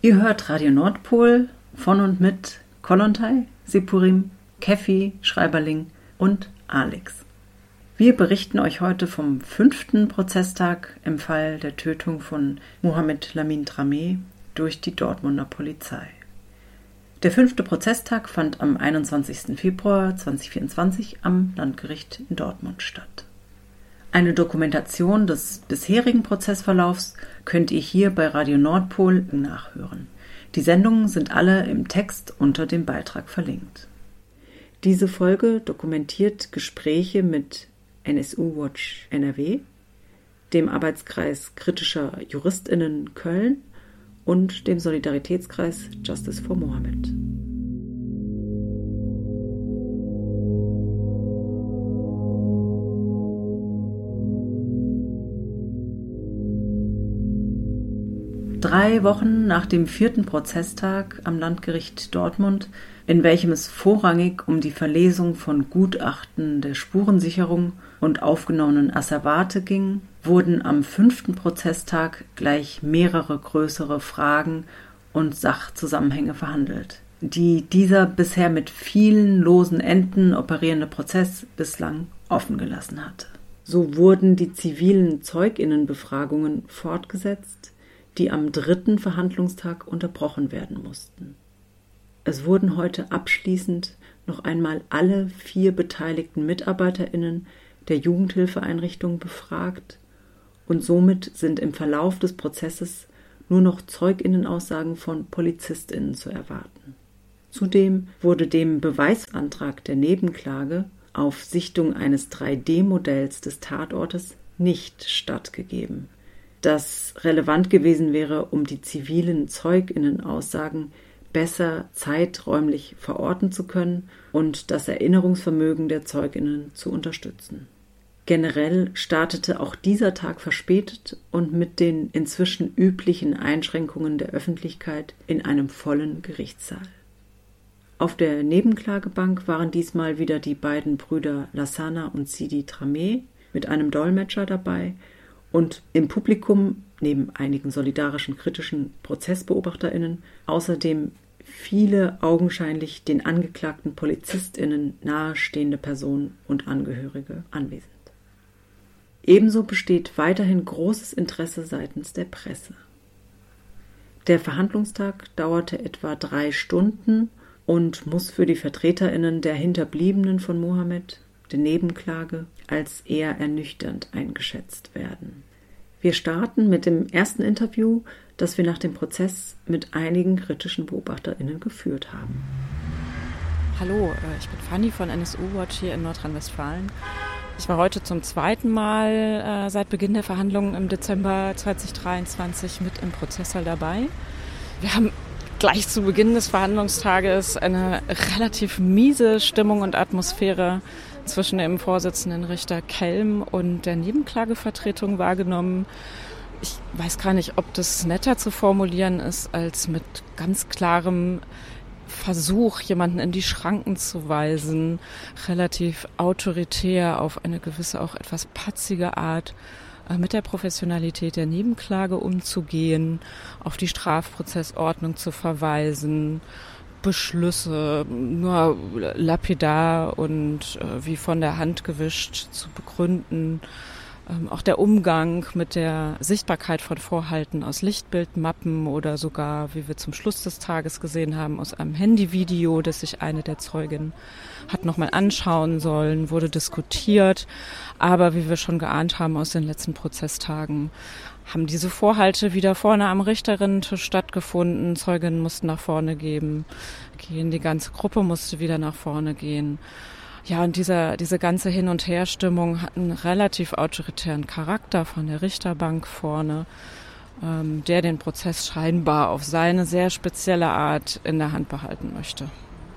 Ihr hört Radio Nordpol von und mit Kolontai, Sipurim, Keffi, Schreiberling und Alex. Wir berichten euch heute vom fünften Prozesstag im Fall der Tötung von Mohamed Lamin Dramé durch die Dortmunder Polizei. Der fünfte Prozesstag fand am 21. Februar 2024 am Landgericht in Dortmund statt. Eine Dokumentation des bisherigen Prozessverlaufs könnt ihr hier bei Radio Nordpol nachhören. Die Sendungen sind alle im Text unter dem Beitrag verlinkt. Diese Folge dokumentiert Gespräche mit NSU Watch NRW, dem Arbeitskreis kritischer Juristinnen Köln und dem Solidaritätskreis Justice for Mohammed. Drei Wochen nach dem vierten Prozesstag am Landgericht Dortmund, in welchem es vorrangig um die Verlesung von Gutachten der Spurensicherung und aufgenommenen Asservate ging, wurden am fünften Prozesstag gleich mehrere größere Fragen und Sachzusammenhänge verhandelt, die dieser bisher mit vielen losen Enden operierende Prozess bislang offen gelassen hatte. So wurden die zivilen Zeuginnenbefragungen fortgesetzt, die am dritten Verhandlungstag unterbrochen werden mussten. Es wurden heute abschließend noch einmal alle vier beteiligten Mitarbeiterinnen der Jugendhilfeeinrichtung befragt und somit sind im Verlauf des Prozesses nur noch Zeuginnenaussagen von Polizistinnen zu erwarten. Zudem wurde dem Beweisantrag der Nebenklage auf Sichtung eines 3D-Modells des Tatortes nicht stattgegeben das relevant gewesen wäre, um die zivilen Zeuginnenaussagen besser zeiträumlich verorten zu können und das Erinnerungsvermögen der Zeuginnen zu unterstützen. Generell startete auch dieser Tag verspätet und mit den inzwischen üblichen Einschränkungen der Öffentlichkeit in einem vollen Gerichtssaal. Auf der Nebenklagebank waren diesmal wieder die beiden Brüder Lassana und Sidi Tramé mit einem Dolmetscher dabei und im Publikum neben einigen solidarischen kritischen Prozessbeobachterinnen außerdem viele augenscheinlich den angeklagten Polizistinnen nahestehende Personen und Angehörige anwesend. Ebenso besteht weiterhin großes Interesse seitens der Presse. Der Verhandlungstag dauerte etwa drei Stunden und muss für die Vertreterinnen der Hinterbliebenen von Mohammed der Nebenklage als eher ernüchternd eingeschätzt werden. Wir starten mit dem ersten Interview, das wir nach dem Prozess mit einigen kritischen BeobachterInnen geführt haben. Hallo, äh, ich bin Fanny von NSU Watch hier in Nordrhein-Westfalen. Ich war heute zum zweiten Mal äh, seit Beginn der Verhandlungen im Dezember 2023 mit im Prozesssaal dabei. Wir haben gleich zu Beginn des Verhandlungstages eine relativ miese Stimmung und Atmosphäre zwischen dem Vorsitzenden Richter Kelm und der Nebenklagevertretung wahrgenommen. Ich weiß gar nicht, ob das netter zu formulieren ist, als mit ganz klarem Versuch, jemanden in die Schranken zu weisen, relativ autoritär auf eine gewisse, auch etwas patzige Art äh, mit der Professionalität der Nebenklage umzugehen, auf die Strafprozessordnung zu verweisen, Beschlüsse nur lapidar und äh, wie von der Hand gewischt zu begründen. Ähm, auch der Umgang mit der Sichtbarkeit von Vorhalten aus Lichtbildmappen oder sogar, wie wir zum Schluss des Tages gesehen haben, aus einem Handyvideo, das sich eine der Zeuginnen hat nochmal anschauen sollen, wurde diskutiert. Aber wie wir schon geahnt haben aus den letzten Prozesstagen, haben diese Vorhalte wieder vorne am Richterinnentisch stattgefunden. Zeuginnen mussten nach vorne gehen. Die ganze Gruppe musste wieder nach vorne gehen. Ja, und dieser, diese ganze Hin- und Herstimmung hat einen relativ autoritären Charakter von der Richterbank vorne, ähm, der den Prozess scheinbar auf seine sehr spezielle Art in der Hand behalten möchte.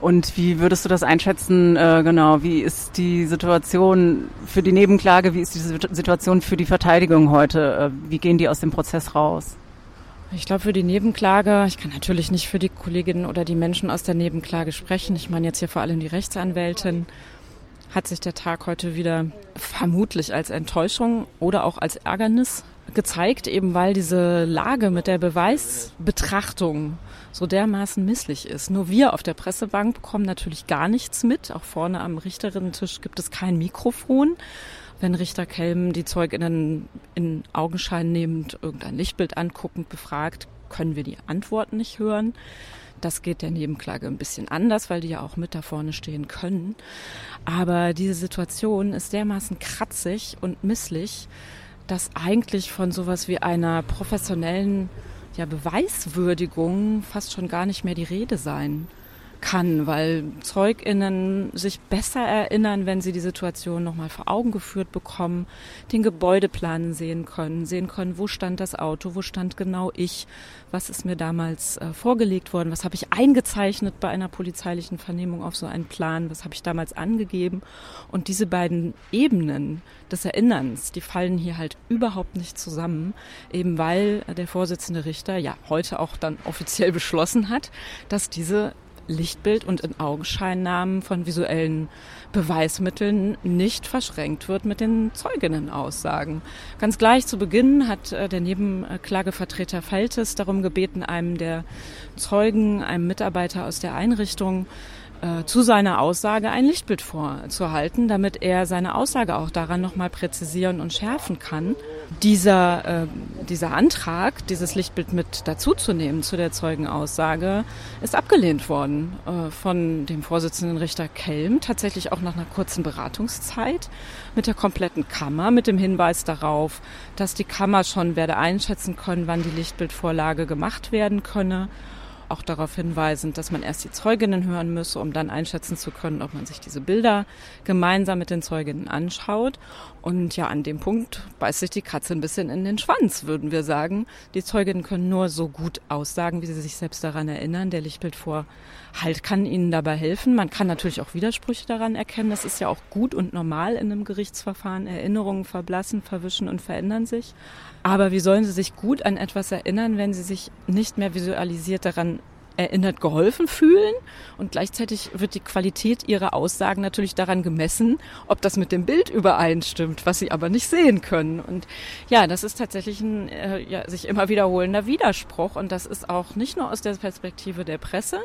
Und wie würdest du das einschätzen? Äh, genau, wie ist die Situation für die Nebenklage? Wie ist die Situation für die Verteidigung heute? Äh, wie gehen die aus dem Prozess raus? Ich glaube, für die Nebenklage, ich kann natürlich nicht für die Kolleginnen oder die Menschen aus der Nebenklage sprechen. Ich meine jetzt hier vor allem die Rechtsanwältin. Hat sich der Tag heute wieder vermutlich als Enttäuschung oder auch als Ärgernis gezeigt, eben weil diese Lage mit der Beweisbetrachtung so dermaßen misslich ist. Nur wir auf der Pressebank bekommen natürlich gar nichts mit. Auch vorne am Richterinnentisch gibt es kein Mikrofon. Wenn Richter Kelm die Zeuginnen in Augenschein nehmend irgendein Lichtbild anguckend befragt, können wir die Antworten nicht hören. Das geht der Nebenklage ein bisschen anders, weil die ja auch mit da vorne stehen können. Aber diese Situation ist dermaßen kratzig und misslich, dass eigentlich von sowas wie einer professionellen ja, Beweiswürdigung fast schon gar nicht mehr die Rede sein kann, weil ZeugInnen sich besser erinnern, wenn sie die Situation nochmal vor Augen geführt bekommen, den Gebäudeplan sehen können, sehen können, wo stand das Auto, wo stand genau ich, was ist mir damals äh, vorgelegt worden, was habe ich eingezeichnet bei einer polizeilichen Vernehmung auf so einen Plan, was habe ich damals angegeben. Und diese beiden Ebenen des Erinnerns, die fallen hier halt überhaupt nicht zusammen, eben weil der Vorsitzende Richter ja heute auch dann offiziell beschlossen hat, dass diese Lichtbild und in Augenscheinnahmen von visuellen Beweismitteln nicht verschränkt wird mit den Zeuginnenaussagen. Ganz gleich zu Beginn hat äh, der Nebenklagevertreter Feltes darum gebeten, einem der Zeugen, einem Mitarbeiter aus der Einrichtung, äh, zu seiner Aussage ein Lichtbild vorzuhalten, damit er seine Aussage auch daran nochmal präzisieren und schärfen kann. Dieser, äh, dieser Antrag, dieses Lichtbild mit dazuzunehmen zu der Zeugenaussage, ist abgelehnt worden äh, von dem Vorsitzenden Richter Kelm, tatsächlich auch nach einer kurzen Beratungszeit mit der kompletten Kammer, mit dem Hinweis darauf, dass die Kammer schon werde einschätzen können, wann die Lichtbildvorlage gemacht werden könne auch darauf hinweisend, dass man erst die Zeuginnen hören müsse, um dann einschätzen zu können, ob man sich diese Bilder gemeinsam mit den Zeuginnen anschaut. Und ja, an dem Punkt beißt sich die Katze ein bisschen in den Schwanz, würden wir sagen. Die Zeuginnen können nur so gut aussagen, wie sie sich selbst daran erinnern. Der Lichtbildvorhalt kann ihnen dabei helfen. Man kann natürlich auch Widersprüche daran erkennen. Das ist ja auch gut und normal in einem Gerichtsverfahren. Erinnerungen verblassen, verwischen und verändern sich. Aber wie sollen sie sich gut an etwas erinnern, wenn sie sich nicht mehr visualisiert daran erinnert geholfen fühlen. Und gleichzeitig wird die Qualität ihrer Aussagen natürlich daran gemessen, ob das mit dem Bild übereinstimmt, was sie aber nicht sehen können. Und ja, das ist tatsächlich ein äh, ja, sich immer wiederholender Widerspruch. Und das ist auch nicht nur aus der Perspektive der Presse,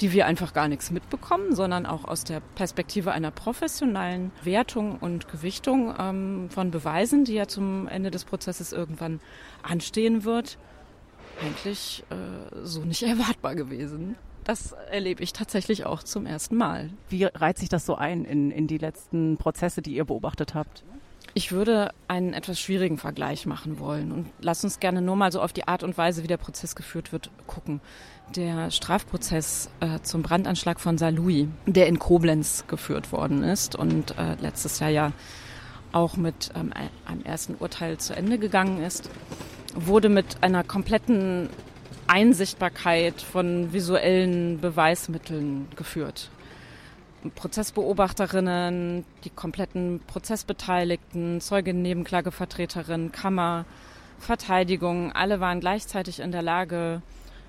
die wir einfach gar nichts mitbekommen, sondern auch aus der Perspektive einer professionellen Wertung und Gewichtung ähm, von Beweisen, die ja zum Ende des Prozesses irgendwann anstehen wird eigentlich äh, so nicht erwartbar gewesen. Das erlebe ich tatsächlich auch zum ersten Mal. Wie reiht sich das so ein in, in die letzten Prozesse, die ihr beobachtet habt? Ich würde einen etwas schwierigen Vergleich machen wollen und lass uns gerne nur mal so auf die Art und Weise, wie der Prozess geführt wird, gucken. Der Strafprozess äh, zum Brandanschlag von Saarlouis, der in Koblenz geführt worden ist und äh, letztes Jahr ja auch mit ähm, einem ersten Urteil zu Ende gegangen ist, wurde mit einer kompletten Einsichtbarkeit von visuellen Beweismitteln geführt. Prozessbeobachterinnen, die kompletten Prozessbeteiligten, Zeuginnen, Nebenklagevertreterinnen, Kammer, Verteidigung, alle waren gleichzeitig in der Lage,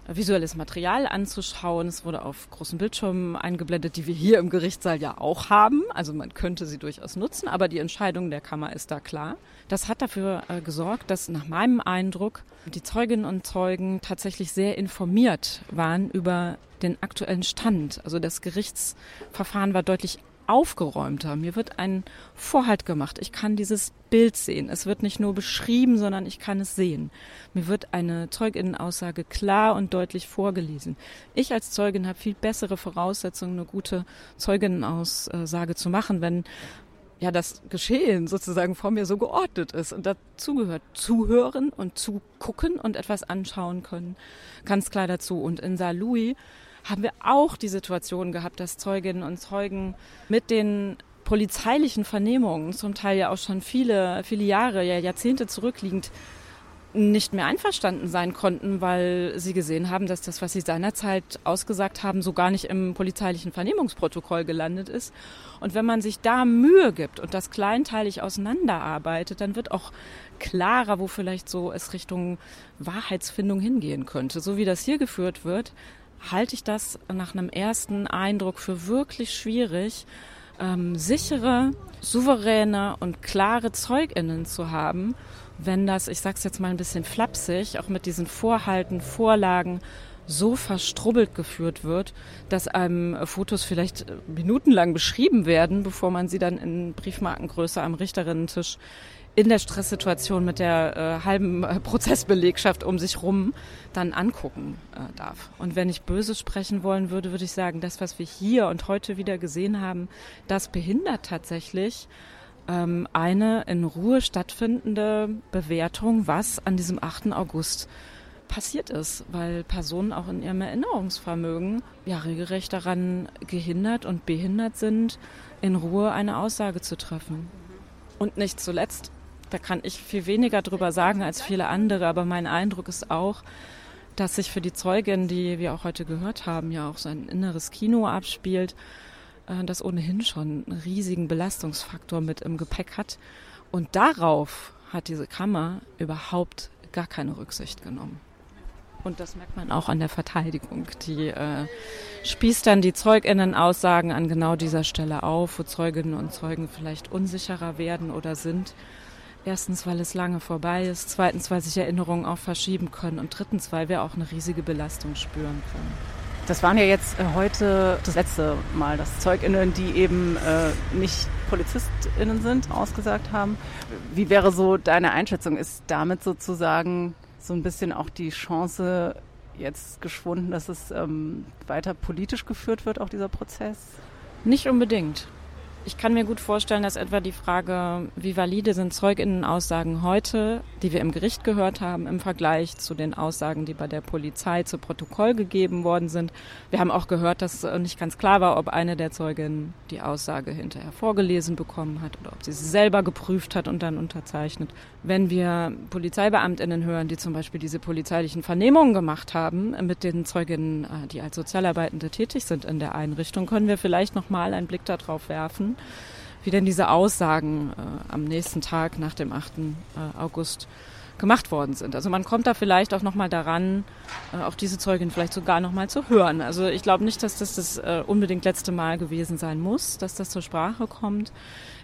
visuelles Material anzuschauen. Es wurde auf großen Bildschirmen eingeblendet, die wir hier im Gerichtssaal ja auch haben. Also man könnte sie durchaus nutzen, aber die Entscheidung der Kammer ist da klar. Das hat dafür äh, gesorgt, dass nach meinem Eindruck die Zeuginnen und Zeugen tatsächlich sehr informiert waren über den aktuellen Stand. Also das Gerichtsverfahren war deutlich aufgeräumter. Mir wird ein Vorhalt gemacht. Ich kann dieses Bild sehen. Es wird nicht nur beschrieben, sondern ich kann es sehen. Mir wird eine Zeuginnenaussage klar und deutlich vorgelesen. Ich als Zeugin habe viel bessere Voraussetzungen, eine gute Zeuginnenaussage zu machen, wenn ja das Geschehen sozusagen vor mir so geordnet ist und dazu gehört zuhören und zugucken und etwas anschauen können. Ganz klar dazu. Und in Saar Louis haben wir auch die Situation gehabt, dass Zeuginnen und Zeugen mit den polizeilichen Vernehmungen, zum Teil ja auch schon viele, viele Jahre, ja Jahrzehnte zurückliegend, nicht mehr einverstanden sein konnten, weil sie gesehen haben, dass das, was sie seinerzeit ausgesagt haben, so gar nicht im polizeilichen Vernehmungsprotokoll gelandet ist. Und wenn man sich da Mühe gibt und das kleinteilig auseinanderarbeitet, dann wird auch klarer, wo vielleicht so es Richtung Wahrheitsfindung hingehen könnte. So wie das hier geführt wird, halte ich das nach einem ersten Eindruck für wirklich schwierig, ähm, sichere, souveräne und klare ZeugInnen zu haben, wenn das, ich sag's jetzt mal ein bisschen flapsig, auch mit diesen Vorhalten, Vorlagen so verstrubbelt geführt wird, dass einem Fotos vielleicht minutenlang beschrieben werden, bevor man sie dann in Briefmarkengröße am Richterinnentisch in der Stresssituation mit der äh, halben äh, Prozessbelegschaft um sich rum dann angucken äh, darf. Und wenn ich böse sprechen wollen würde, würde ich sagen, das, was wir hier und heute wieder gesehen haben, das behindert tatsächlich ähm, eine in Ruhe stattfindende Bewertung, was an diesem 8. August passiert ist, weil Personen auch in ihrem Erinnerungsvermögen ja regelrecht daran gehindert und behindert sind, in Ruhe eine Aussage zu treffen. Und nicht zuletzt da kann ich viel weniger drüber sagen als viele andere, aber mein Eindruck ist auch, dass sich für die Zeugin, die wir auch heute gehört haben, ja auch so ein inneres Kino abspielt, äh, das ohnehin schon einen riesigen Belastungsfaktor mit im Gepäck hat. Und darauf hat diese Kammer überhaupt gar keine Rücksicht genommen. Und das merkt man auch an der Verteidigung. Die äh, spießt dann die Zeuginnen-Aussagen an genau dieser Stelle auf, wo Zeuginnen und Zeugen vielleicht unsicherer werden oder sind. Erstens, weil es lange vorbei ist. Zweitens, weil sich Erinnerungen auch verschieben können. Und drittens, weil wir auch eine riesige Belastung spüren können. Das waren ja jetzt äh, heute das letzte Mal, dass ZeugInnen, die eben äh, nicht PolizistInnen sind, ausgesagt haben. Wie wäre so deine Einschätzung? Ist damit sozusagen so ein bisschen auch die Chance jetzt geschwunden, dass es ähm, weiter politisch geführt wird, auch dieser Prozess? Nicht unbedingt. Ich kann mir gut vorstellen, dass etwa die Frage, wie valide sind Zeuginnenaussagen heute, die wir im Gericht gehört haben, im Vergleich zu den Aussagen, die bei der Polizei zu Protokoll gegeben worden sind. Wir haben auch gehört, dass nicht ganz klar war, ob eine der Zeuginnen die Aussage hinterher vorgelesen bekommen hat oder ob sie sie selber geprüft hat und dann unterzeichnet. Wenn wir Polizeibeamtinnen hören, die zum Beispiel diese polizeilichen Vernehmungen gemacht haben mit den Zeuginnen, äh, die als Sozialarbeitende tätig sind in der Einrichtung, können wir vielleicht noch mal einen Blick darauf werfen, wie denn diese Aussagen äh, am nächsten Tag nach dem 8. Äh, August gemacht worden sind. Also man kommt da vielleicht auch nochmal daran, äh, auch diese Zeugin vielleicht sogar nochmal zu hören. Also ich glaube nicht, dass das das äh, unbedingt letzte Mal gewesen sein muss, dass das zur Sprache kommt.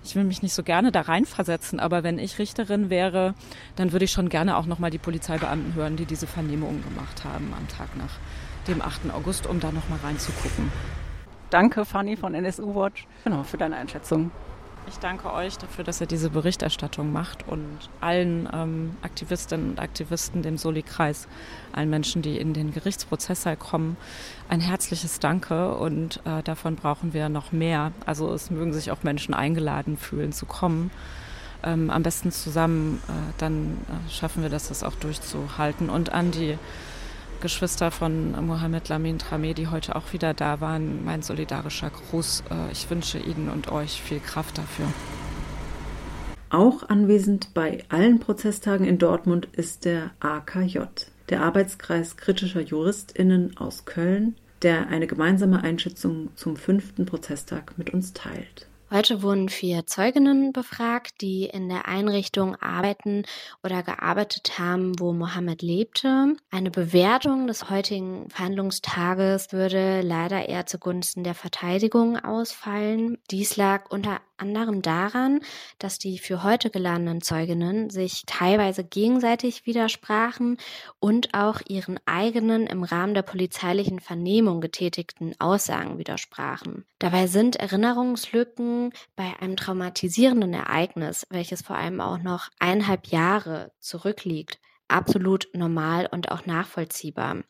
Ich will mich nicht so gerne da reinversetzen, aber wenn ich Richterin wäre, dann würde ich schon gerne auch nochmal die Polizeibeamten hören, die diese Vernehmungen gemacht haben am Tag nach dem 8. August, um da nochmal reinzugucken. Danke, Fanny von NSU Watch, genau, für deine Einschätzung. Ich danke euch dafür, dass ihr diese Berichterstattung macht und allen ähm, Aktivistinnen und Aktivisten, dem Soli-Kreis, allen Menschen, die in den Gerichtsprozesssaal kommen, ein herzliches Danke und äh, davon brauchen wir noch mehr. Also es mögen sich auch Menschen eingeladen fühlen zu kommen. Ähm, am besten zusammen, äh, dann äh, schaffen wir das, das auch durchzuhalten. Und an die Geschwister von Mohamed Lamin Trameh, die heute auch wieder da waren. Mein solidarischer Gruß. Äh, ich wünsche Ihnen und euch viel Kraft dafür. Auch anwesend bei allen Prozesstagen in Dortmund ist der AKJ, der Arbeitskreis kritischer JuristInnen aus Köln, der eine gemeinsame Einschätzung zum fünften Prozesstag mit uns teilt. Heute wurden vier Zeuginnen befragt, die in der Einrichtung arbeiten oder gearbeitet haben, wo Mohammed lebte. Eine Bewertung des heutigen Verhandlungstages würde leider eher zugunsten der Verteidigung ausfallen. Dies lag unter anderem daran, dass die für heute geladenen Zeuginnen sich teilweise gegenseitig widersprachen und auch ihren eigenen im Rahmen der polizeilichen Vernehmung getätigten Aussagen widersprachen. Dabei sind Erinnerungslücken bei einem traumatisierenden Ereignis, welches vor allem auch noch eineinhalb Jahre zurückliegt, absolut normal und auch nachvollziehbar.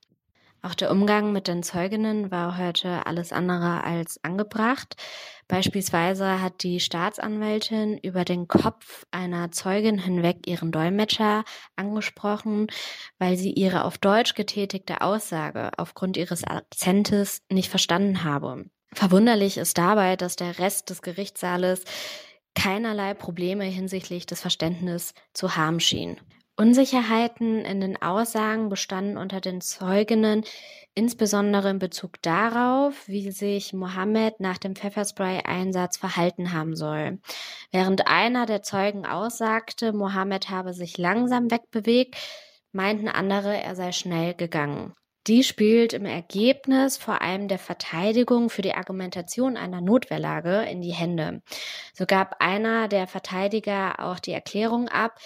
Auch der Umgang mit den Zeuginnen war heute alles andere als angebracht. Beispielsweise hat die Staatsanwältin über den Kopf einer Zeugin hinweg ihren Dolmetscher angesprochen, weil sie ihre auf Deutsch getätigte Aussage aufgrund ihres Akzentes nicht verstanden habe. Verwunderlich ist dabei, dass der Rest des Gerichtssaales keinerlei Probleme hinsichtlich des Verständnisses zu haben schien. Unsicherheiten in den Aussagen bestanden unter den Zeuginnen insbesondere in Bezug darauf, wie sich Mohammed nach dem Pfefferspray-Einsatz verhalten haben soll. Während einer der Zeugen aussagte, Mohammed habe sich langsam wegbewegt, meinten andere, er sei schnell gegangen. Die spielt im Ergebnis vor allem der Verteidigung für die Argumentation einer Notwehrlage in die Hände. So gab einer der Verteidiger auch die Erklärung ab,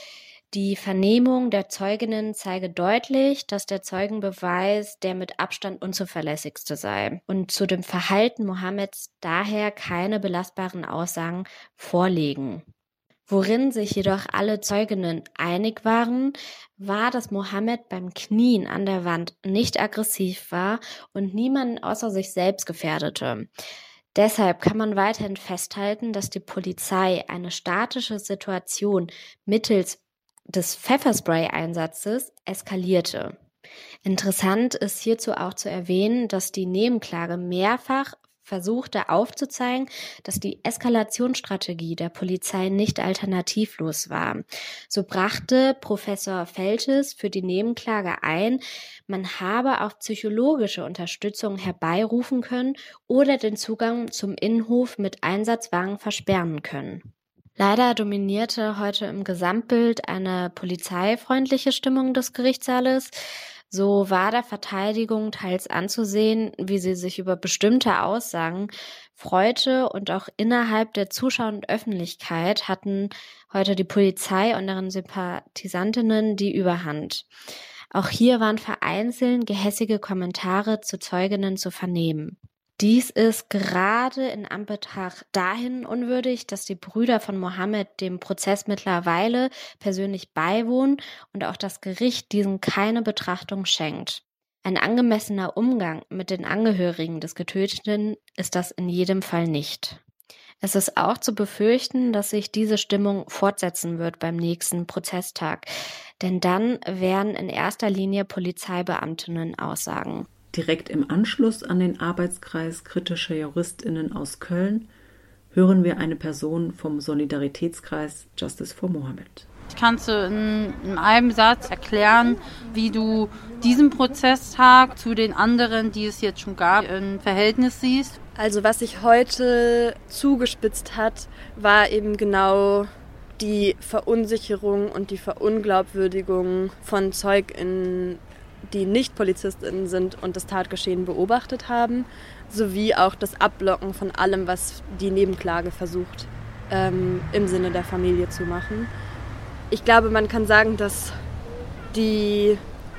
die Vernehmung der Zeuginnen zeige deutlich, dass der Zeugenbeweis der mit Abstand unzuverlässigste sei und zu dem Verhalten Mohammeds daher keine belastbaren Aussagen vorlegen. Worin sich jedoch alle Zeuginnen einig waren, war, dass Mohammed beim Knien an der Wand nicht aggressiv war und niemanden außer sich selbst gefährdete. Deshalb kann man weiterhin festhalten, dass die Polizei eine statische Situation mittels des Pfefferspray-Einsatzes eskalierte. Interessant ist hierzu auch zu erwähnen, dass die Nebenklage mehrfach versuchte aufzuzeigen, dass die Eskalationsstrategie der Polizei nicht alternativlos war. So brachte Professor Feltes für die Nebenklage ein, man habe auch psychologische Unterstützung herbeirufen können oder den Zugang zum Innenhof mit Einsatzwagen versperren können. Leider dominierte heute im Gesamtbild eine polizeifreundliche Stimmung des Gerichtssaales. So war der Verteidigung teils anzusehen, wie sie sich über bestimmte Aussagen freute und auch innerhalb der Zuschauer und Öffentlichkeit hatten heute die Polizei und deren Sympathisantinnen die Überhand. Auch hier waren vereinzelt gehässige Kommentare zu Zeuginnen zu vernehmen. Dies ist gerade in Anbetracht dahin unwürdig, dass die Brüder von Mohammed dem Prozess mittlerweile persönlich beiwohnen und auch das Gericht diesen keine Betrachtung schenkt. Ein angemessener Umgang mit den Angehörigen des Getöteten ist das in jedem Fall nicht. Es ist auch zu befürchten, dass sich diese Stimmung fortsetzen wird beim nächsten Prozesstag, denn dann werden in erster Linie Polizeibeamtinnen aussagen. Direkt im Anschluss an den Arbeitskreis kritischer Juristinnen aus Köln hören wir eine Person vom Solidaritätskreis Justice for Mohammed. Kannst du in, in einem Satz erklären, wie du diesen Prozesstag zu den anderen, die es jetzt schon gab, im Verhältnis siehst? Also was sich heute zugespitzt hat, war eben genau die Verunsicherung und die Verunglaubwürdigung von ZeugInnen die nicht PolizistInnen sind und das Tatgeschehen beobachtet haben, sowie auch das Abblocken von allem, was die Nebenklage versucht, ähm, im Sinne der Familie zu machen. Ich glaube, man kann sagen, dass die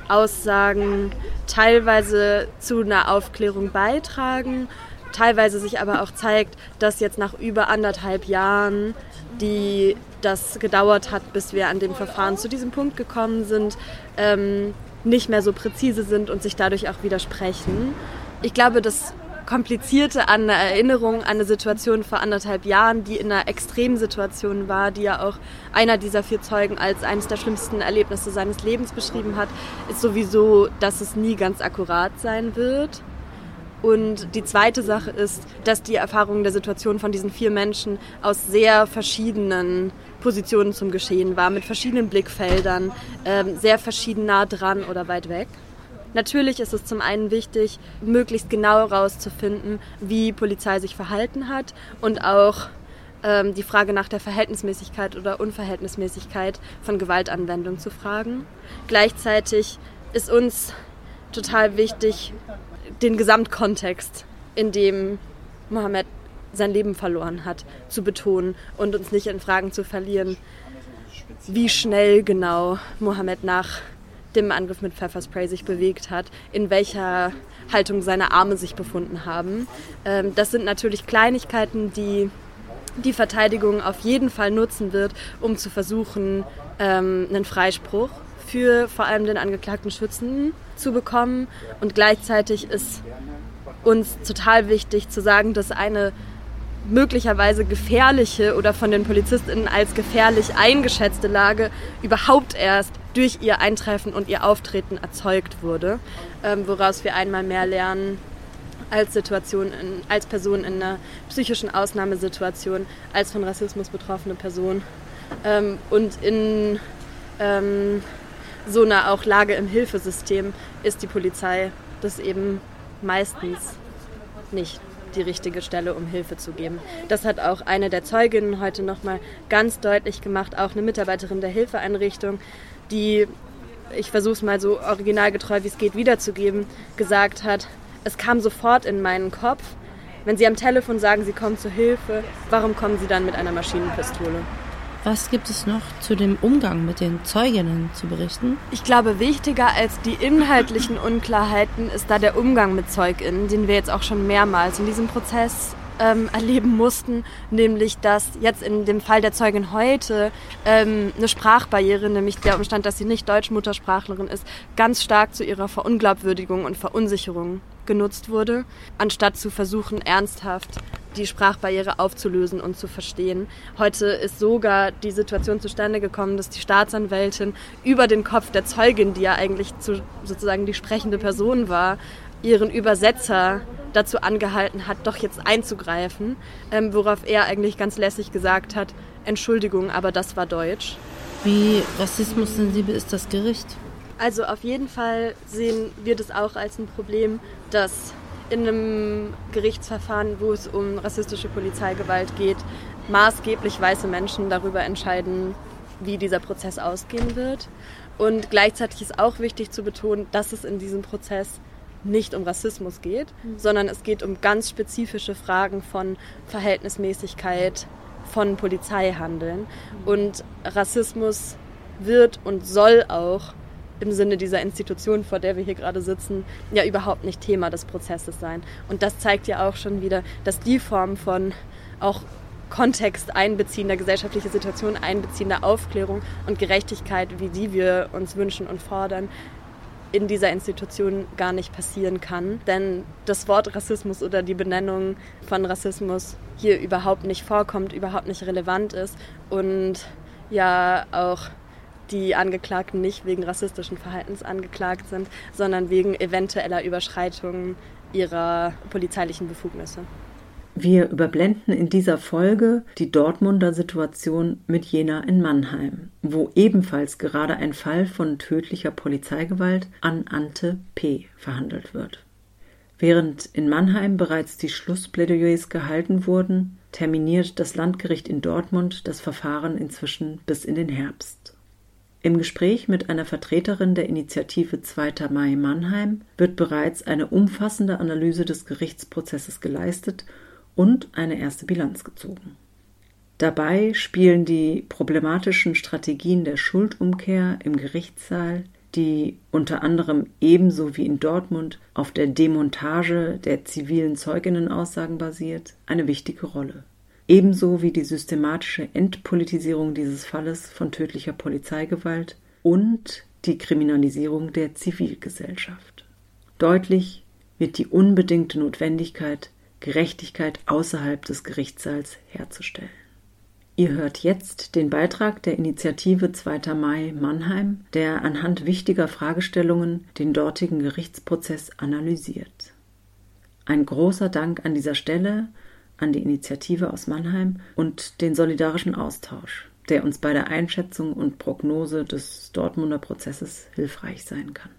Aussagen teilweise zu einer Aufklärung beitragen, teilweise sich aber auch zeigt, dass jetzt nach über anderthalb Jahren, die das gedauert hat, bis wir an dem Verfahren zu diesem Punkt gekommen sind, ähm, nicht mehr so präzise sind und sich dadurch auch widersprechen. Ich glaube, das Komplizierte an der Erinnerung an eine Situation vor anderthalb Jahren, die in einer Extremsituation war, die ja auch einer dieser vier Zeugen als eines der schlimmsten Erlebnisse seines Lebens beschrieben hat, ist sowieso, dass es nie ganz akkurat sein wird. Und die zweite Sache ist, dass die Erfahrung der Situation von diesen vier Menschen aus sehr verschiedenen Positionen zum Geschehen war, mit verschiedenen Blickfeldern, ähm, sehr verschieden nah dran oder weit weg. Natürlich ist es zum einen wichtig, möglichst genau herauszufinden, wie Polizei sich verhalten hat und auch ähm, die Frage nach der Verhältnismäßigkeit oder Unverhältnismäßigkeit von Gewaltanwendung zu fragen. Gleichzeitig ist uns total wichtig, den Gesamtkontext, in dem Mohammed sein Leben verloren hat, zu betonen und uns nicht in Fragen zu verlieren, wie schnell genau Mohammed nach dem Angriff mit Pfefferspray sich bewegt hat, in welcher Haltung seine Arme sich befunden haben. Ähm, das sind natürlich Kleinigkeiten, die die Verteidigung auf jeden Fall nutzen wird, um zu versuchen, ähm, einen Freispruch für vor allem den angeklagten Schützen zu bekommen. Und gleichzeitig ist uns total wichtig zu sagen, dass eine möglicherweise gefährliche oder von den Polizistinnen als gefährlich eingeschätzte Lage überhaupt erst durch ihr Eintreffen und ihr Auftreten erzeugt wurde, ähm, woraus wir einmal mehr lernen als Situation, in, als Person in einer psychischen Ausnahmesituation, als von Rassismus betroffene Person ähm, und in ähm, so einer auch Lage im Hilfesystem ist die Polizei das eben meistens nicht die richtige Stelle, um Hilfe zu geben. Das hat auch eine der Zeuginnen heute nochmal ganz deutlich gemacht, auch eine Mitarbeiterin der Hilfeeinrichtung, die ich versuche es mal so originalgetreu wie es geht wiederzugeben, gesagt hat, es kam sofort in meinen Kopf, wenn Sie am Telefon sagen, Sie kommen zur Hilfe, warum kommen Sie dann mit einer Maschinenpistole? Was gibt es noch zu dem Umgang mit den Zeuginnen zu berichten? Ich glaube, wichtiger als die inhaltlichen Unklarheiten ist da der Umgang mit ZeugInnen, den wir jetzt auch schon mehrmals in diesem Prozess ähm, erleben mussten, nämlich dass jetzt in dem Fall der Zeugin heute ähm, eine Sprachbarriere, nämlich der Umstand, dass sie nicht Deutsch-Muttersprachlerin ist, ganz stark zu ihrer Verunglaubwürdigung und Verunsicherung genutzt wurde, anstatt zu versuchen, ernsthaft die Sprachbarriere aufzulösen und zu verstehen. Heute ist sogar die Situation zustande gekommen, dass die Staatsanwältin über den Kopf der Zeugin, die ja eigentlich zu, sozusagen die sprechende Person war, ihren Übersetzer dazu angehalten hat, doch jetzt einzugreifen, ähm, worauf er eigentlich ganz lässig gesagt hat, Entschuldigung, aber das war Deutsch. Wie rassismussensibel ist das Gericht? Also auf jeden Fall sehen wir das auch als ein Problem, dass in einem Gerichtsverfahren, wo es um rassistische Polizeigewalt geht, maßgeblich weiße Menschen darüber entscheiden, wie dieser Prozess ausgehen wird. Und gleichzeitig ist auch wichtig zu betonen, dass es in diesem Prozess nicht um Rassismus geht, mhm. sondern es geht um ganz spezifische Fragen von Verhältnismäßigkeit, von Polizeihandeln. Und Rassismus wird und soll auch im Sinne dieser Institution, vor der wir hier gerade sitzen, ja überhaupt nicht Thema des Prozesses sein. Und das zeigt ja auch schon wieder, dass die Form von auch Kontext einbeziehender, gesellschaftliche Situation einbeziehender Aufklärung und Gerechtigkeit, wie die wir uns wünschen und fordern, in dieser Institution gar nicht passieren kann. Denn das Wort Rassismus oder die Benennung von Rassismus hier überhaupt nicht vorkommt, überhaupt nicht relevant ist und ja auch die Angeklagten nicht wegen rassistischen Verhaltens angeklagt sind, sondern wegen eventueller Überschreitungen ihrer polizeilichen Befugnisse. Wir überblenden in dieser Folge die Dortmunder Situation mit Jena in Mannheim, wo ebenfalls gerade ein Fall von tödlicher Polizeigewalt an Ante P. verhandelt wird. Während in Mannheim bereits die Schlussplädoyers gehalten wurden, terminiert das Landgericht in Dortmund das Verfahren inzwischen bis in den Herbst. Im Gespräch mit einer Vertreterin der Initiative 2. Mai Mannheim wird bereits eine umfassende Analyse des Gerichtsprozesses geleistet und eine erste Bilanz gezogen. Dabei spielen die problematischen Strategien der Schuldumkehr im Gerichtssaal, die unter anderem ebenso wie in Dortmund auf der Demontage der zivilen Zeuginnenaussagen basiert, eine wichtige Rolle ebenso wie die systematische Entpolitisierung dieses Falles von tödlicher Polizeigewalt und die Kriminalisierung der Zivilgesellschaft. Deutlich wird die unbedingte Notwendigkeit, Gerechtigkeit außerhalb des Gerichtssaals herzustellen. Ihr hört jetzt den Beitrag der Initiative 2. Mai Mannheim, der anhand wichtiger Fragestellungen den dortigen Gerichtsprozess analysiert. Ein großer Dank an dieser Stelle an die Initiative aus Mannheim und den solidarischen Austausch, der uns bei der Einschätzung und Prognose des Dortmunder Prozesses hilfreich sein kann.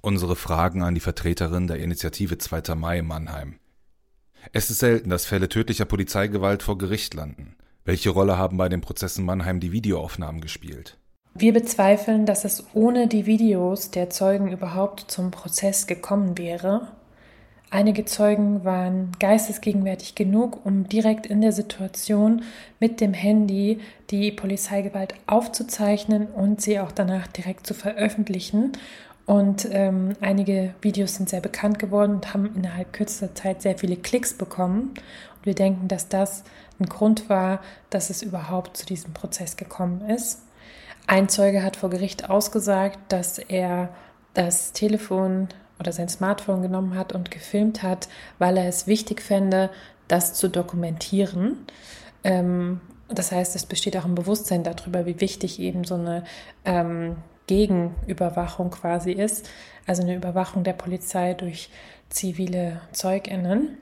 Unsere Fragen an die Vertreterin der Initiative 2. Mai Mannheim. Es ist selten, dass Fälle tödlicher Polizeigewalt vor Gericht landen. Welche Rolle haben bei den Prozessen Mannheim die Videoaufnahmen gespielt? Wir bezweifeln, dass es ohne die Videos der Zeugen überhaupt zum Prozess gekommen wäre Einige Zeugen waren geistesgegenwärtig genug, um direkt in der Situation mit dem Handy die Polizeigewalt aufzuzeichnen und sie auch danach direkt zu veröffentlichen. Und ähm, einige Videos sind sehr bekannt geworden und haben innerhalb kürzester Zeit sehr viele Klicks bekommen. Und wir denken, dass das ein Grund war, dass es überhaupt zu diesem Prozess gekommen ist. Ein Zeuge hat vor Gericht ausgesagt, dass er das Telefon oder sein Smartphone genommen hat und gefilmt hat, weil er es wichtig fände, das zu dokumentieren. Ähm, das heißt, es besteht auch ein Bewusstsein darüber, wie wichtig eben so eine ähm, Gegenüberwachung quasi ist, also eine Überwachung der Polizei durch zivile Zeuginnen.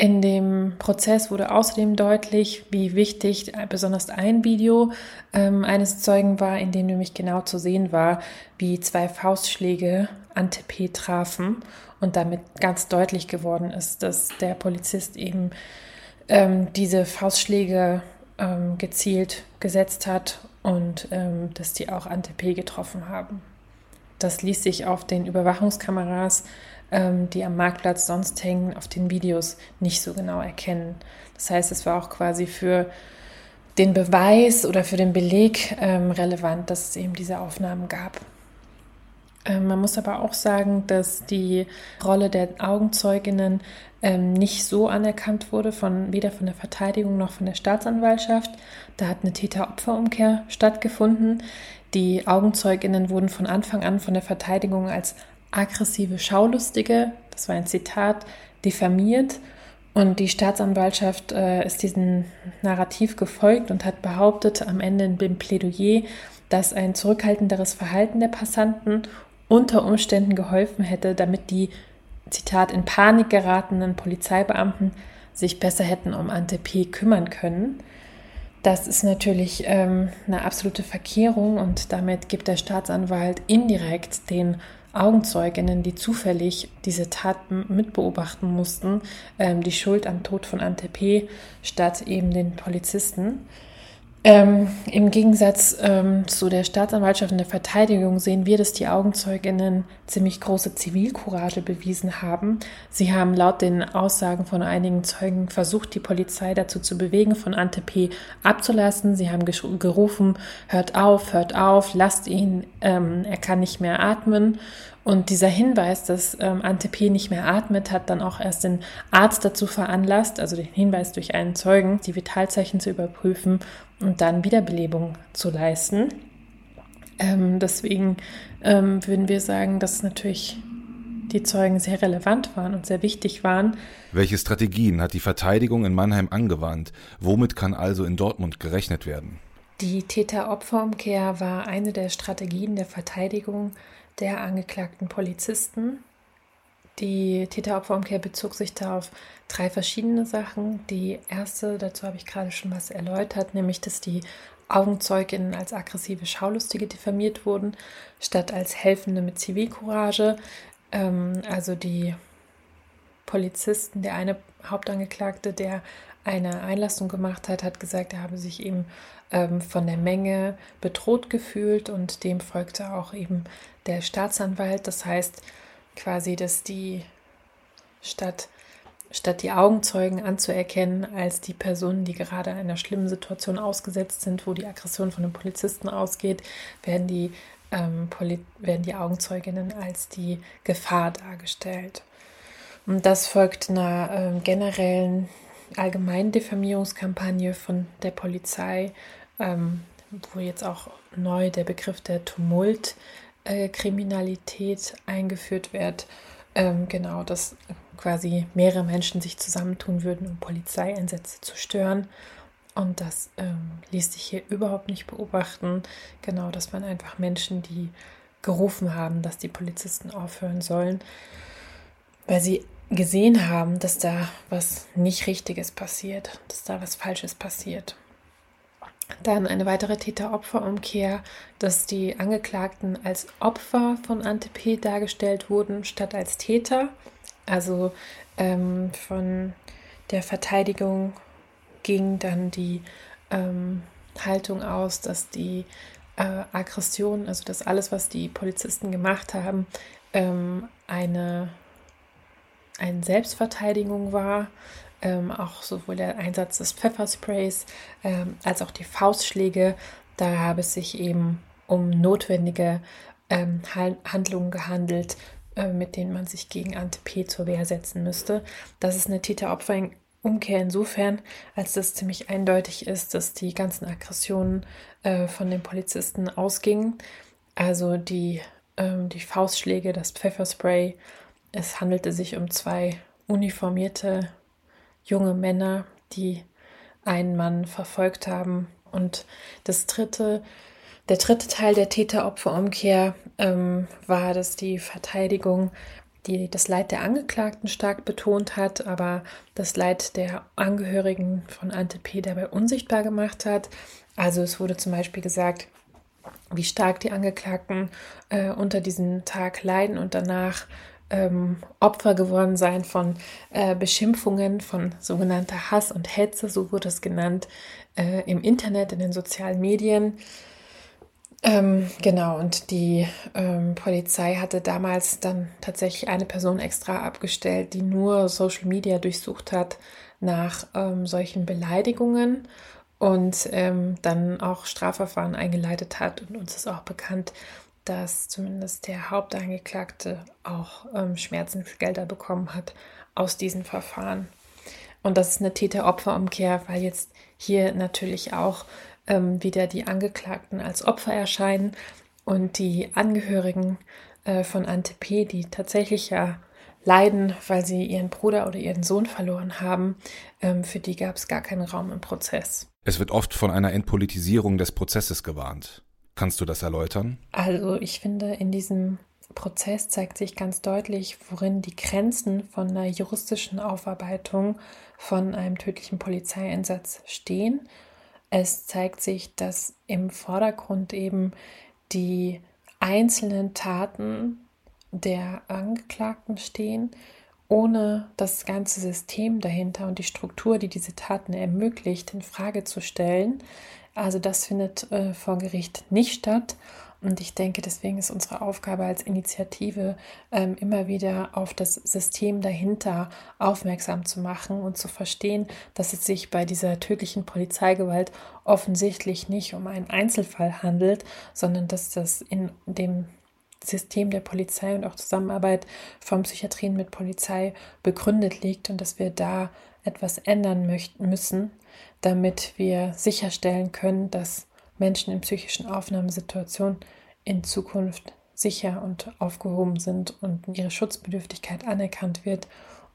In dem Prozess wurde außerdem deutlich, wie wichtig besonders ein Video ähm, eines Zeugen war, in dem nämlich genau zu sehen war, wie zwei Faustschläge Ante P trafen und damit ganz deutlich geworden ist, dass der Polizist eben ähm, diese Faustschläge ähm, gezielt gesetzt hat und ähm, dass die auch Ante getroffen haben. Das ließ sich auf den Überwachungskameras, ähm, die am Marktplatz sonst hängen, auf den Videos nicht so genau erkennen. Das heißt, es war auch quasi für den Beweis oder für den Beleg ähm, relevant, dass es eben diese Aufnahmen gab. Ähm, man muss aber auch sagen, dass die Rolle der Augenzeuginnen ähm, nicht so anerkannt wurde, von, weder von der Verteidigung noch von der Staatsanwaltschaft. Da hat eine Täter-Opfer-Umkehr stattgefunden. Die Augenzeuginnen wurden von Anfang an von der Verteidigung als aggressive Schaulustige, das war ein Zitat, diffamiert. Und die Staatsanwaltschaft äh, ist diesem Narrativ gefolgt und hat behauptet am Ende im Plädoyer, dass ein zurückhaltenderes Verhalten der Passanten unter Umständen geholfen hätte, damit die, Zitat, in Panik geratenen Polizeibeamten sich besser hätten um Ante P. kümmern können. Das ist natürlich ähm, eine absolute Verkehrung und damit gibt der Staatsanwalt indirekt den Augenzeuginnen, die zufällig diese Tat mitbeobachten mussten, ähm, die Schuld am Tod von Ante statt eben den Polizisten. Ähm, Im Gegensatz ähm, zu der Staatsanwaltschaft und der Verteidigung sehen wir, dass die Augenzeuginnen ziemlich große Zivilcourage bewiesen haben. Sie haben laut den Aussagen von einigen Zeugen versucht, die Polizei dazu zu bewegen, von Ante P. abzulassen. Sie haben gerufen, hört auf, hört auf, lasst ihn, ähm, er kann nicht mehr atmen. Und dieser Hinweis, dass ähm, Ante P. nicht mehr atmet, hat dann auch erst den Arzt dazu veranlasst, also den Hinweis durch einen Zeugen, die Vitalzeichen zu überprüfen und dann Wiederbelebung zu leisten. Ähm, deswegen ähm, würden wir sagen, dass natürlich die Zeugen sehr relevant waren und sehr wichtig waren. Welche Strategien hat die Verteidigung in Mannheim angewandt? Womit kann also in Dortmund gerechnet werden? Die Täter-Opfer-Umkehr war eine der Strategien der Verteidigung der angeklagten Polizisten. Die Täter-Opfer-Umkehr bezog sich da auf drei verschiedene Sachen. Die erste, dazu habe ich gerade schon was erläutert, nämlich dass die Augenzeuginnen als aggressive Schaulustige diffamiert wurden, statt als Helfende mit Zivilcourage. Ähm, also die Polizisten, der eine Hauptangeklagte, der eine Einlassung gemacht hat, hat gesagt, er habe sich eben ähm, von der Menge bedroht gefühlt und dem folgte auch eben der Staatsanwalt. Das heißt quasi, dass die Stadt statt die Augenzeugen anzuerkennen als die Personen, die gerade einer schlimmen Situation ausgesetzt sind, wo die Aggression von den Polizisten ausgeht, werden die, ähm, werden die Augenzeuginnen als die Gefahr dargestellt. Und das folgt einer äh, generellen allgemeinen Diffamierungskampagne von der Polizei, ähm, wo jetzt auch neu der Begriff der Tumultkriminalität äh, eingeführt wird. Ähm, genau, dass quasi mehrere Menschen sich zusammentun würden, um Polizeieinsätze zu stören. Und das ähm, ließ sich hier überhaupt nicht beobachten. Genau, das waren einfach Menschen, die gerufen haben, dass die Polizisten aufhören sollen, weil sie gesehen haben, dass da was nicht Richtiges passiert, dass da was Falsches passiert. Dann eine weitere Täter-Opfer-Umkehr, dass die Angeklagten als Opfer von Antep dargestellt wurden, statt als Täter. Also ähm, von der Verteidigung ging dann die ähm, Haltung aus, dass die äh, Aggression, also dass alles, was die Polizisten gemacht haben, ähm, eine, eine Selbstverteidigung war. Ähm, auch sowohl der Einsatz des Pfeffersprays ähm, als auch die Faustschläge. Da habe es sich eben um notwendige ähm, Handlungen gehandelt, äh, mit denen man sich gegen Anti-P zur Wehr setzen müsste. Das ist eine Täter-Opfer-Umkehr insofern, als das ziemlich eindeutig ist, dass die ganzen Aggressionen äh, von den Polizisten ausgingen. Also die, ähm, die Faustschläge, das Pfefferspray. Es handelte sich um zwei uniformierte junge Männer, die einen Mann verfolgt haben. Und das dritte der dritte Teil der Täter-Opfer-Umkehr ähm, war, dass die Verteidigung die das Leid der Angeklagten stark betont hat, aber das Leid der Angehörigen von Ante P. dabei unsichtbar gemacht hat. Also es wurde zum Beispiel gesagt, wie stark die Angeklagten äh, unter diesem Tag leiden und danach ähm, Opfer geworden sein von äh, Beschimpfungen, von sogenannter Hass und Hetze, so wurde es genannt, äh, im Internet, in den sozialen Medien. Ähm, genau, und die ähm, Polizei hatte damals dann tatsächlich eine Person extra abgestellt, die nur Social Media durchsucht hat nach ähm, solchen Beleidigungen und ähm, dann auch Strafverfahren eingeleitet hat. Und uns ist auch bekannt, dass zumindest der Hauptangeklagte auch ähm, Schmerzensgelder bekommen hat aus diesen Verfahren. Und das ist eine Täter-Opfer-Umkehr, weil jetzt hier natürlich auch ähm, wieder die Angeklagten als Opfer erscheinen und die Angehörigen äh, von Ante P., die tatsächlich ja leiden, weil sie ihren Bruder oder ihren Sohn verloren haben, ähm, für die gab es gar keinen Raum im Prozess. Es wird oft von einer Entpolitisierung des Prozesses gewarnt. Kannst du das erläutern? Also ich finde, in diesem Prozess zeigt sich ganz deutlich, worin die Grenzen von einer juristischen Aufarbeitung von einem tödlichen Polizeieinsatz stehen es zeigt sich, dass im Vordergrund eben die einzelnen Taten der Angeklagten stehen, ohne das ganze System dahinter und die Struktur, die diese Taten ermöglicht, in Frage zu stellen. Also das findet äh, vor Gericht nicht statt und ich denke, deswegen ist unsere Aufgabe als Initiative ähm, immer wieder auf das System dahinter aufmerksam zu machen und zu verstehen, dass es sich bei dieser tödlichen Polizeigewalt offensichtlich nicht um einen Einzelfall handelt, sondern dass das in dem System der Polizei und auch Zusammenarbeit von Psychiatrien mit Polizei begründet liegt und dass wir da etwas ändern möchten müssen, damit wir sicherstellen können, dass Menschen in psychischen Aufnahmesituationen in Zukunft sicher und aufgehoben sind und ihre Schutzbedürftigkeit anerkannt wird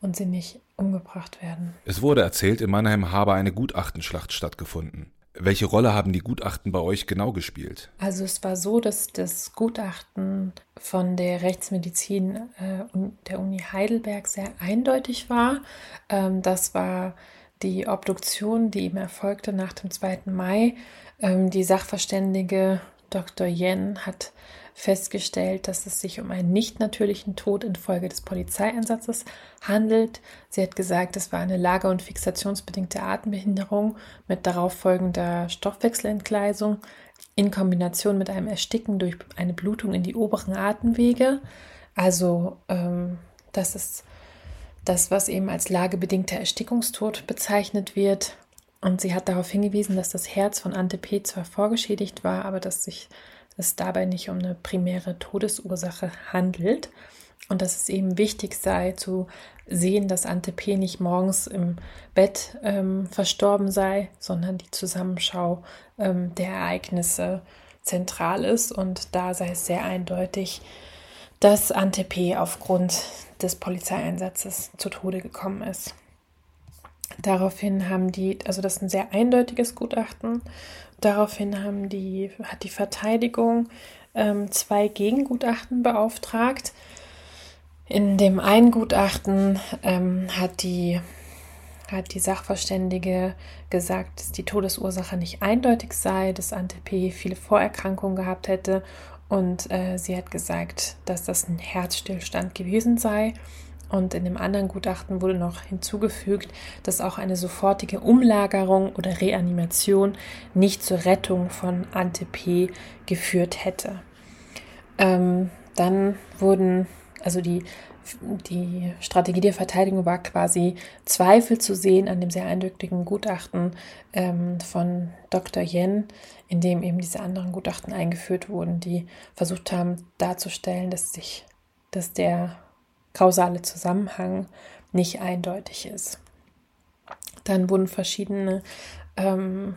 und sie nicht umgebracht werden. Es wurde erzählt, in Mannheim habe eine Gutachtenschlacht stattgefunden. Welche Rolle haben die Gutachten bei euch genau gespielt? Also es war so, dass das Gutachten von der Rechtsmedizin äh, der Uni Heidelberg sehr eindeutig war. Ähm, das war die Obduktion, die ihm erfolgte nach dem 2. Mai. Ähm, die Sachverständige Dr. Yen hat festgestellt, dass es sich um einen nicht natürlichen Tod infolge des Polizeieinsatzes handelt. Sie hat gesagt, es war eine lager- und fixationsbedingte Atembehinderung mit darauf folgender Stoffwechselentgleisung in Kombination mit einem Ersticken durch eine Blutung in die oberen Atemwege. Also ähm, das ist das, was eben als lagebedingter Erstickungstod bezeichnet wird. Und sie hat darauf hingewiesen, dass das Herz von Ante P. zwar vorgeschädigt war, aber dass sich es dabei nicht um eine primäre Todesursache handelt. Und dass es eben wichtig sei zu sehen, dass Ante P. nicht morgens im Bett ähm, verstorben sei, sondern die Zusammenschau ähm, der Ereignisse zentral ist. Und da sei es sehr eindeutig, dass Ante P. aufgrund des Polizeieinsatzes zu Tode gekommen ist. Daraufhin haben die, also das ist ein sehr eindeutiges Gutachten, daraufhin haben die, hat die Verteidigung ähm, zwei Gegengutachten beauftragt. In dem einen Gutachten ähm, hat, die, hat die Sachverständige gesagt, dass die Todesursache nicht eindeutig sei, dass Ante viele Vorerkrankungen gehabt hätte und äh, sie hat gesagt, dass das ein Herzstillstand gewesen sei. Und in dem anderen Gutachten wurde noch hinzugefügt, dass auch eine sofortige Umlagerung oder Reanimation nicht zur Rettung von Ante P. geführt hätte. Ähm, dann wurden, also die, die Strategie der Verteidigung war quasi Zweifel zu sehen an dem sehr eindeutigen Gutachten ähm, von Dr. Yen, in dem eben diese anderen Gutachten eingeführt wurden, die versucht haben darzustellen, dass sich, dass der kausale Zusammenhang nicht eindeutig ist. Dann wurden verschiedene ähm,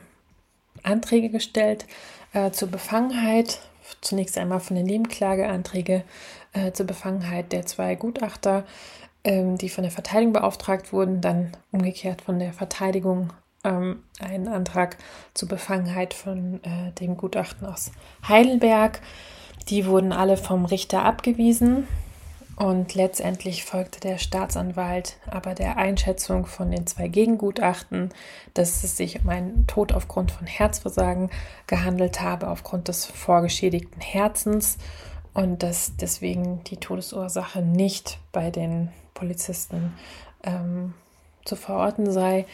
Anträge gestellt äh, zur Befangenheit. Zunächst einmal von den Nebenklageanträge äh, zur Befangenheit der zwei Gutachter, ähm, die von der Verteidigung beauftragt wurden. Dann umgekehrt von der Verteidigung ähm, ein Antrag zur Befangenheit von äh, dem Gutachten aus Heidelberg. Die wurden alle vom Richter abgewiesen. Und letztendlich folgte der Staatsanwalt aber der Einschätzung von den zwei Gegengutachten, dass es sich um einen Tod aufgrund von Herzversagen gehandelt habe, aufgrund des vorgeschädigten Herzens. und dass deswegen die Todesursache nicht bei den Polizisten ähm, zu verorten sei.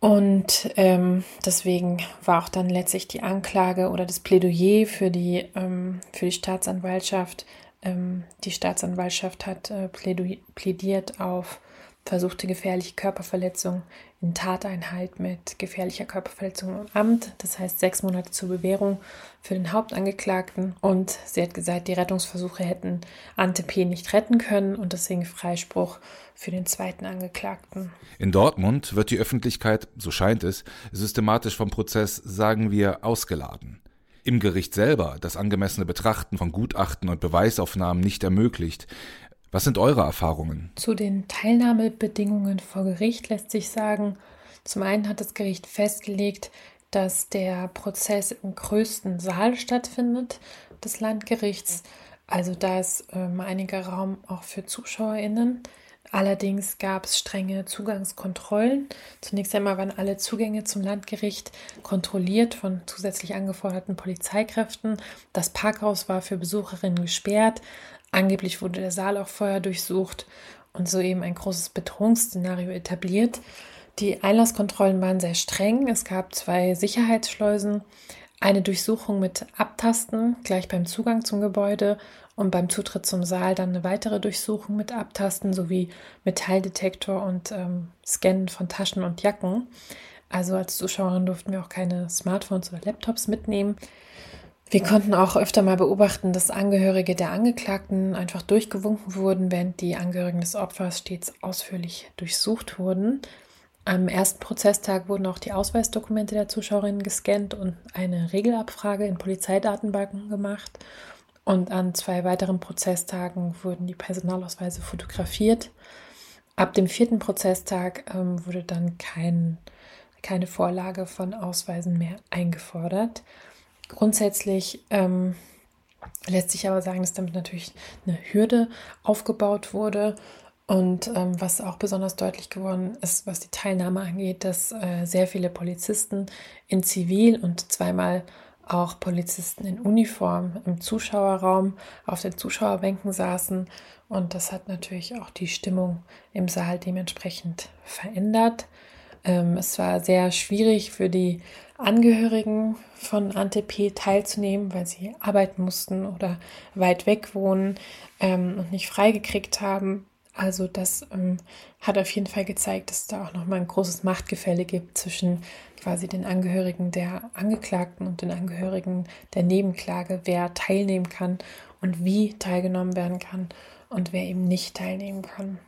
Und ähm, deswegen war auch dann letztlich die Anklage oder das Plädoyer für die, ähm, für die Staatsanwaltschaft. Ähm, die Staatsanwaltschaft hat äh, plädiert auf versuchte gefährliche Körperverletzung in Tateinheit mit gefährlicher Körperverletzung im Amt, das heißt sechs Monate zur Bewährung für den Hauptangeklagten. Und sie hat gesagt, die Rettungsversuche hätten Ante P. nicht retten können und deswegen Freispruch für den zweiten Angeklagten. In Dortmund wird die Öffentlichkeit, so scheint es, systematisch vom Prozess, sagen wir, ausgeladen. Im Gericht selber das angemessene Betrachten von Gutachten und Beweisaufnahmen nicht ermöglicht, was sind eure Erfahrungen? Zu den Teilnahmebedingungen vor Gericht lässt sich sagen, zum einen hat das Gericht festgelegt, dass der Prozess im größten Saal stattfindet des Landgerichts. Also da ist ähm, einiger Raum auch für ZuschauerInnen. Allerdings gab es strenge Zugangskontrollen. Zunächst einmal waren alle Zugänge zum Landgericht kontrolliert von zusätzlich angeforderten Polizeikräften. Das Parkhaus war für Besucherinnen gesperrt. Angeblich wurde der Saal auch vorher durchsucht und so eben ein großes Bedrohungsszenario etabliert. Die Einlasskontrollen waren sehr streng. Es gab zwei Sicherheitsschleusen, eine Durchsuchung mit Abtasten gleich beim Zugang zum Gebäude und beim Zutritt zum Saal dann eine weitere Durchsuchung mit Abtasten sowie Metalldetektor und ähm, Scannen von Taschen und Jacken. Also als Zuschauerin durften wir auch keine Smartphones oder Laptops mitnehmen. Wir konnten auch öfter mal beobachten, dass Angehörige der Angeklagten einfach durchgewunken wurden, während die Angehörigen des Opfers stets ausführlich durchsucht wurden. Am ersten Prozesstag wurden auch die Ausweisdokumente der Zuschauerinnen gescannt und eine Regelabfrage in Polizeidatenbanken gemacht. Und an zwei weiteren Prozesstagen wurden die Personalausweise fotografiert. Ab dem vierten Prozesstag ähm, wurde dann kein, keine Vorlage von Ausweisen mehr eingefordert. Grundsätzlich ähm, lässt sich aber sagen, dass damit natürlich eine Hürde aufgebaut wurde. Und ähm, was auch besonders deutlich geworden ist, was die Teilnahme angeht, dass äh, sehr viele Polizisten in Zivil und zweimal auch Polizisten in Uniform im Zuschauerraum auf den Zuschauerbänken saßen. Und das hat natürlich auch die Stimmung im Saal dementsprechend verändert. Ähm, es war sehr schwierig für die Angehörigen von Ante P. teilzunehmen, weil sie arbeiten mussten oder weit weg wohnen ähm, und nicht freigekriegt haben. Also das ähm, hat auf jeden Fall gezeigt, dass es da auch nochmal ein großes Machtgefälle gibt zwischen quasi den Angehörigen der Angeklagten und den Angehörigen der Nebenklage, wer teilnehmen kann und wie teilgenommen werden kann und wer eben nicht teilnehmen kann.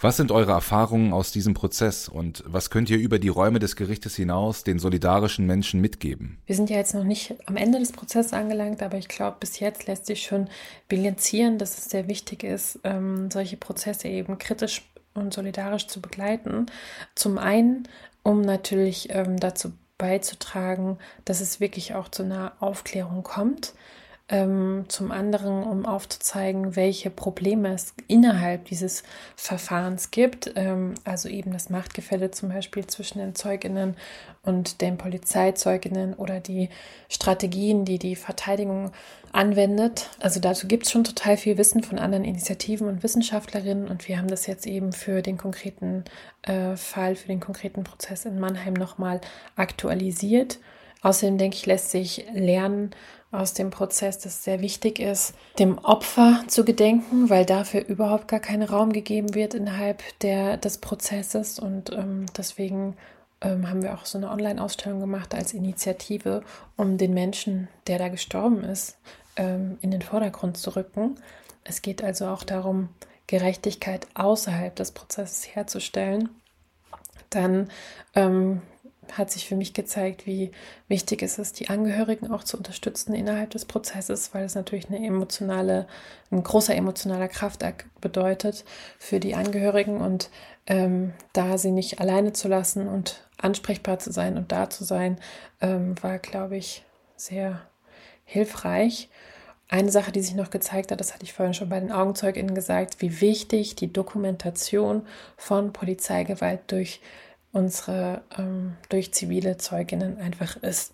Was sind eure Erfahrungen aus diesem Prozess und was könnt ihr über die Räume des Gerichtes hinaus den solidarischen Menschen mitgeben? Wir sind ja jetzt noch nicht am Ende des Prozesses angelangt, aber ich glaube, bis jetzt lässt sich schon bilanzieren, dass es sehr wichtig ist, ähm, solche Prozesse eben kritisch und solidarisch zu begleiten. Zum einen, um natürlich ähm, dazu beizutragen, dass es wirklich auch zu einer Aufklärung kommt zum anderen, um aufzuzeigen, welche Probleme es innerhalb dieses Verfahrens gibt. Ähm, also eben das Machtgefälle zum Beispiel zwischen den Zeuginnen und den Polizeizeuginnen oder die Strategien, die die Verteidigung anwendet. Also dazu gibt es schon total viel Wissen von anderen Initiativen und Wissenschaftlerinnen und wir haben das jetzt eben für den konkreten äh, Fall, für den konkreten Prozess in Mannheim nochmal aktualisiert. Außerdem denke ich, lässt sich lernen, aus dem Prozess, das sehr wichtig ist, dem Opfer zu gedenken, weil dafür überhaupt gar kein Raum gegeben wird innerhalb der, des Prozesses. Und ähm, deswegen ähm, haben wir auch so eine Online-Ausstellung gemacht als Initiative, um den Menschen, der da gestorben ist, ähm, in den Vordergrund zu rücken. Es geht also auch darum, Gerechtigkeit außerhalb des Prozesses herzustellen. Dann ähm, hat sich für mich gezeigt, wie wichtig es ist, die Angehörigen auch zu unterstützen innerhalb des Prozesses, weil es natürlich eine emotionale, ein großer emotionaler Kraftakt bedeutet für die Angehörigen und ähm, da sie nicht alleine zu lassen und ansprechbar zu sein und da zu sein, ähm, war, glaube ich, sehr hilfreich. Eine Sache, die sich noch gezeigt hat, das hatte ich vorhin schon bei den AugenzeugInnen gesagt, wie wichtig die Dokumentation von Polizeigewalt durch unsere ähm, durch zivile Zeuginnen einfach ist.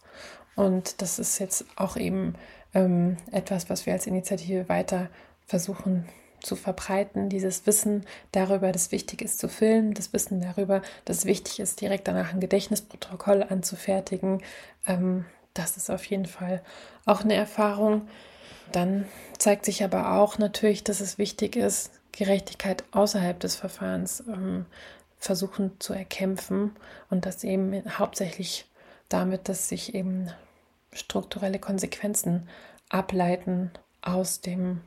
Und das ist jetzt auch eben ähm, etwas, was wir als Initiative weiter versuchen zu verbreiten, dieses Wissen darüber, dass wichtig ist zu filmen, das Wissen darüber, dass wichtig ist, direkt danach ein Gedächtnisprotokoll anzufertigen. Ähm, das ist auf jeden Fall auch eine Erfahrung. Dann zeigt sich aber auch natürlich, dass es wichtig ist, Gerechtigkeit außerhalb des Verfahrens ähm, versuchen zu erkämpfen und das eben hauptsächlich damit, dass sich eben strukturelle Konsequenzen ableiten aus dem,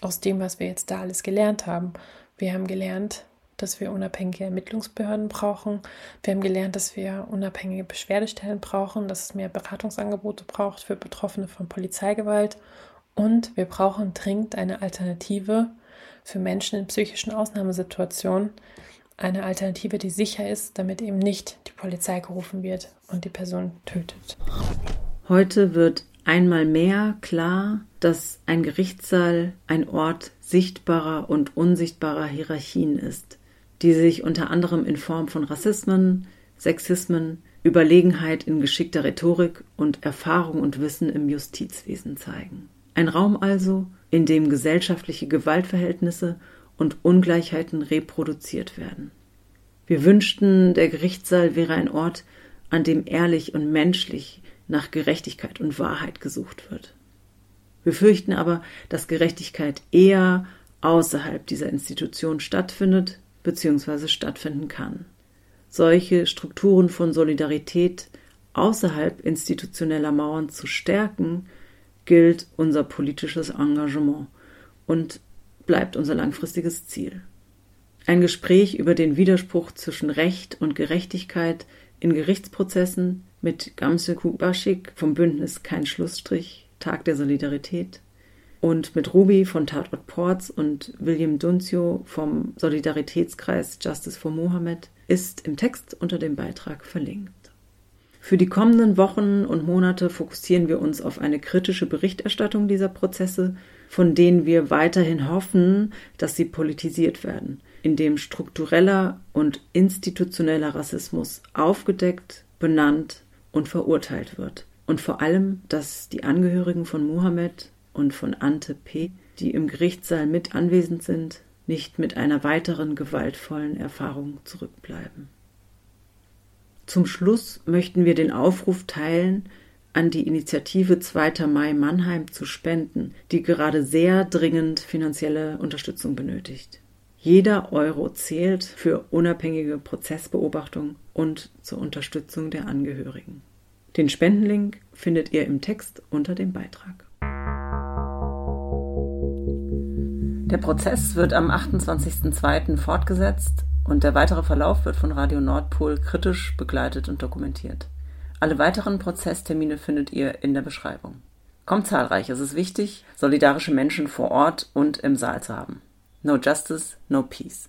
aus dem, was wir jetzt da alles gelernt haben. Wir haben gelernt, dass wir unabhängige Ermittlungsbehörden brauchen. Wir haben gelernt, dass wir unabhängige Beschwerdestellen brauchen, dass es mehr Beratungsangebote braucht für Betroffene von Polizeigewalt. Und wir brauchen dringend eine Alternative für Menschen in psychischen Ausnahmesituationen. Eine Alternative, die sicher ist, damit eben nicht die Polizei gerufen wird und die Person tötet. Heute wird einmal mehr klar, dass ein Gerichtssaal ein Ort sichtbarer und unsichtbarer Hierarchien ist, die sich unter anderem in Form von Rassismen, Sexismen, Überlegenheit in geschickter Rhetorik und Erfahrung und Wissen im Justizwesen zeigen. Ein Raum also, in dem gesellschaftliche Gewaltverhältnisse und Ungleichheiten reproduziert werden. Wir wünschten, der Gerichtssaal wäre ein Ort, an dem ehrlich und menschlich nach Gerechtigkeit und Wahrheit gesucht wird. Wir fürchten aber, dass Gerechtigkeit eher außerhalb dieser Institution stattfindet bzw. stattfinden kann. Solche Strukturen von Solidarität außerhalb institutioneller Mauern zu stärken, gilt unser politisches Engagement und bleibt unser langfristiges Ziel. Ein Gespräch über den Widerspruch zwischen Recht und Gerechtigkeit in Gerichtsprozessen mit Gamse Kubaschik vom Bündnis Kein Schlussstrich, Tag der Solidarität und mit Ruby von Tatort Ports und William Dunzio vom Solidaritätskreis Justice for Mohammed ist im Text unter dem Beitrag verlinkt. Für die kommenden Wochen und Monate fokussieren wir uns auf eine kritische Berichterstattung dieser Prozesse, von denen wir weiterhin hoffen, dass sie politisiert werden, indem struktureller und institutioneller Rassismus aufgedeckt, benannt und verurteilt wird. Und vor allem, dass die Angehörigen von Mohammed und von Ante P., die im Gerichtssaal mit anwesend sind, nicht mit einer weiteren gewaltvollen Erfahrung zurückbleiben. Zum Schluss möchten wir den Aufruf teilen, an die Initiative 2. Mai Mannheim zu spenden, die gerade sehr dringend finanzielle Unterstützung benötigt. Jeder Euro zählt für unabhängige Prozessbeobachtung und zur Unterstützung der Angehörigen. Den Spendenlink findet ihr im Text unter dem Beitrag. Der Prozess wird am 28.02. fortgesetzt und der weitere Verlauf wird von Radio Nordpol kritisch begleitet und dokumentiert. Alle weiteren Prozesstermine findet ihr in der Beschreibung. Kommt zahlreich, es ist wichtig, solidarische Menschen vor Ort und im Saal zu haben. No justice, no peace.